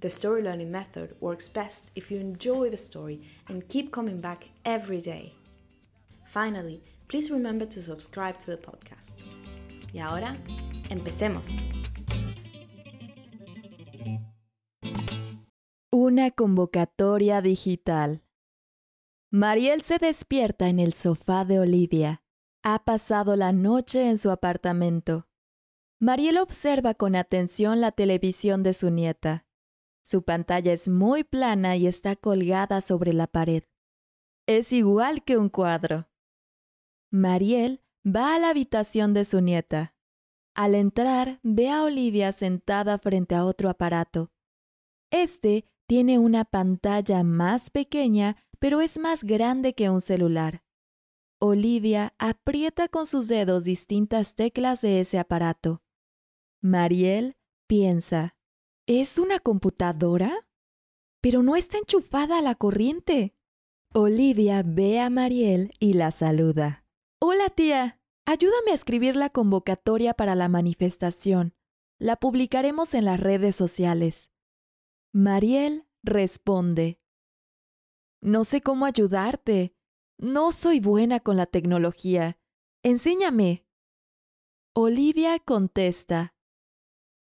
the story learning method works best if you enjoy the story and keep coming back every day. Finally, please remember to subscribe to the podcast. Y ahora, empecemos. Una convocatoria digital. Mariel se despierta en el sofá de Olivia. Ha pasado la noche en su apartamento. Mariel observa con atención la televisión de su nieta. Su pantalla es muy plana y está colgada sobre la pared. Es igual que un cuadro. Mariel va a la habitación de su nieta. Al entrar, ve a Olivia sentada frente a otro aparato. Este tiene una pantalla más pequeña pero es más grande que un celular. Olivia aprieta con sus dedos distintas teclas de ese aparato. Mariel piensa, ¿es una computadora? Pero no está enchufada a la corriente. Olivia ve a Mariel y la saluda. Hola tía, ayúdame a escribir la convocatoria para la manifestación. La publicaremos en las redes sociales. Mariel responde, no sé cómo ayudarte. No soy buena con la tecnología. Enséñame. Olivia contesta.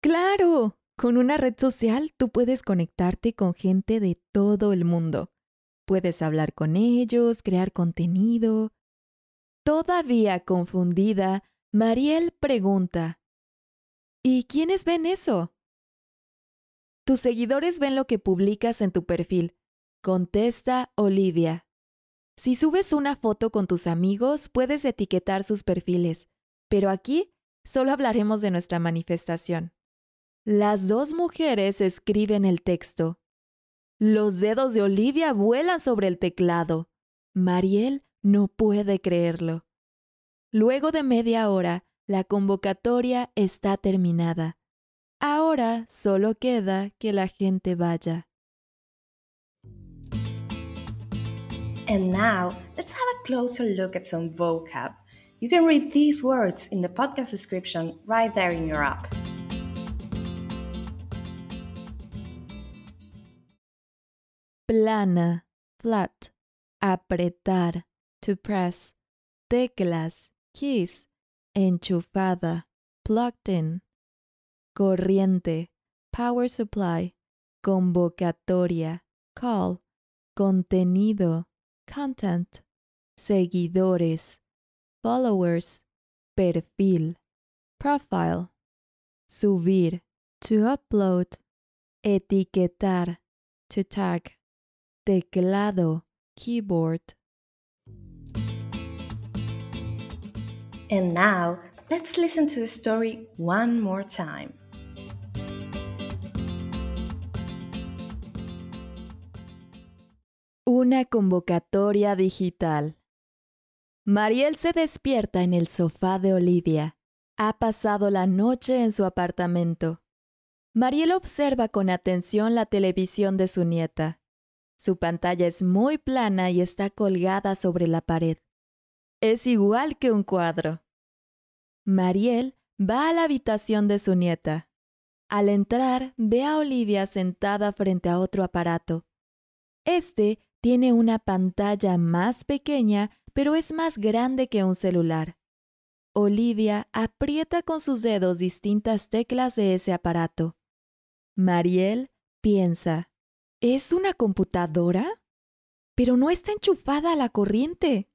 Claro, con una red social tú puedes conectarte con gente de todo el mundo. Puedes hablar con ellos, crear contenido. Todavía confundida, Mariel pregunta. ¿Y quiénes ven eso? Tus seguidores ven lo que publicas en tu perfil Contesta Olivia. Si subes una foto con tus amigos, puedes etiquetar sus perfiles, pero aquí solo hablaremos de nuestra manifestación. Las dos mujeres escriben el texto. Los dedos de Olivia vuelan sobre el teclado. Mariel no puede creerlo. Luego de media hora, la convocatoria está terminada. Ahora solo queda que la gente vaya. And now, let's have a closer look at some vocab. You can read these words in the podcast description right there in your app. Plana, flat, apretar, to press, teclas, keys, enchufada, plugged in, corriente, power supply, convocatoria, call, contenido, content, seguidores, followers, perfil, profile, subir, to upload, etiquetar, to tag, teclado, keyboard. And now, let's listen to the story one more time. Una convocatoria digital. Mariel se despierta en el sofá de Olivia. Ha pasado la noche en su apartamento. Mariel observa con atención la televisión de su nieta. Su pantalla es muy plana y está colgada sobre la pared. Es igual que un cuadro. Mariel va a la habitación de su nieta. Al entrar, ve a Olivia sentada frente a otro aparato. Este tiene una pantalla más pequeña, pero es más grande que un celular. Olivia aprieta con sus dedos distintas teclas de ese aparato. Mariel piensa, ¿Es una computadora? Pero no está enchufada a la corriente.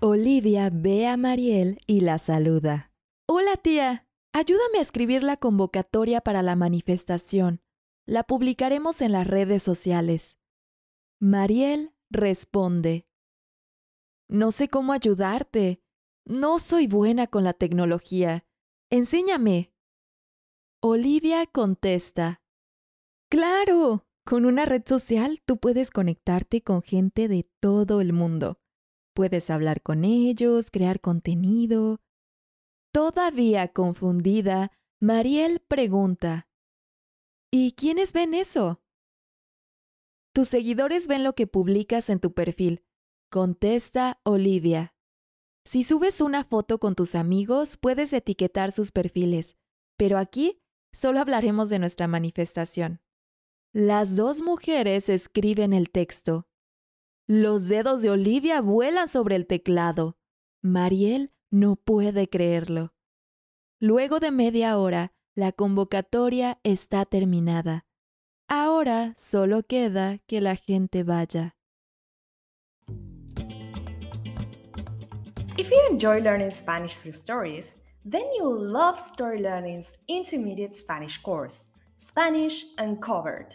Olivia ve a Mariel y la saluda. Hola tía, ayúdame a escribir la convocatoria para la manifestación. La publicaremos en las redes sociales. Mariel responde. No sé cómo ayudarte. No soy buena con la tecnología. Enséñame. Olivia contesta. Claro, con una red social tú puedes conectarte con gente de todo el mundo. Puedes hablar con ellos, crear contenido. Todavía confundida, Mariel pregunta, ¿Y quiénes ven eso? Tus seguidores ven lo que publicas en tu perfil, contesta Olivia. Si subes una foto con tus amigos, puedes etiquetar sus perfiles, pero aquí solo hablaremos de nuestra manifestación. Las dos mujeres escriben el texto. Los dedos de Olivia vuelan sobre el teclado. Mariel no puede creerlo. Luego de media hora, la convocatoria está terminada. Ahora solo queda que la gente vaya. If you enjoy learning Spanish through stories, then you'll love Story Learning's intermediate Spanish course, Spanish Uncovered.